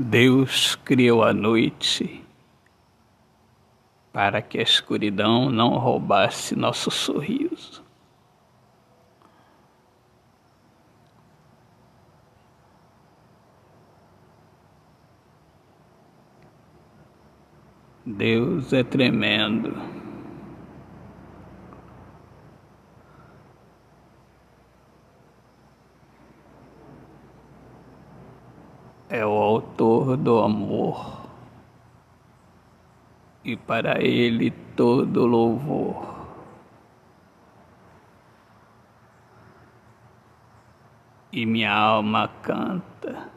Deus criou a noite para que a escuridão não roubasse nosso sorriso. Deus é tremendo. É o autor do amor e para ele todo louvor. E minha alma canta,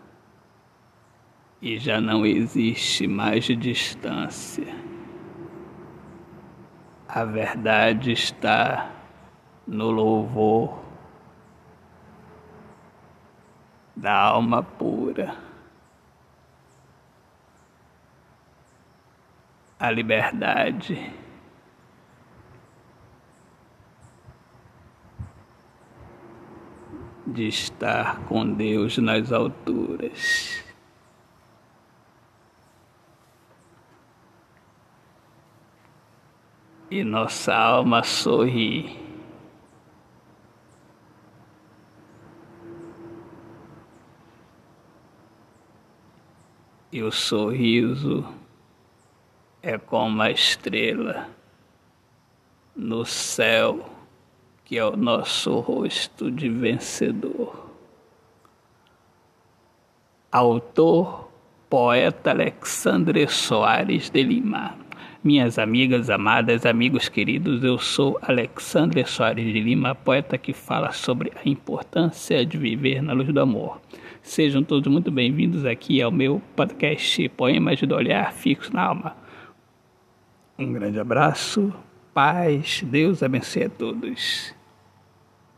e já não existe mais distância. A verdade está no louvor da alma pura. A liberdade. De estar com Deus nas alturas. E nossa alma sorri. E o sorriso é como a estrela no céu, que é o nosso rosto de vencedor. Autor, poeta Alexandre Soares de Lima. Minhas amigas amadas, amigos queridos, eu sou Alexandre Soares de Lima, poeta que fala sobre a importância de viver na luz do amor. Sejam todos muito bem-vindos aqui ao meu podcast Poemas do Olhar Fixo na Alma. Um grande abraço, paz, Deus abençoe a todos.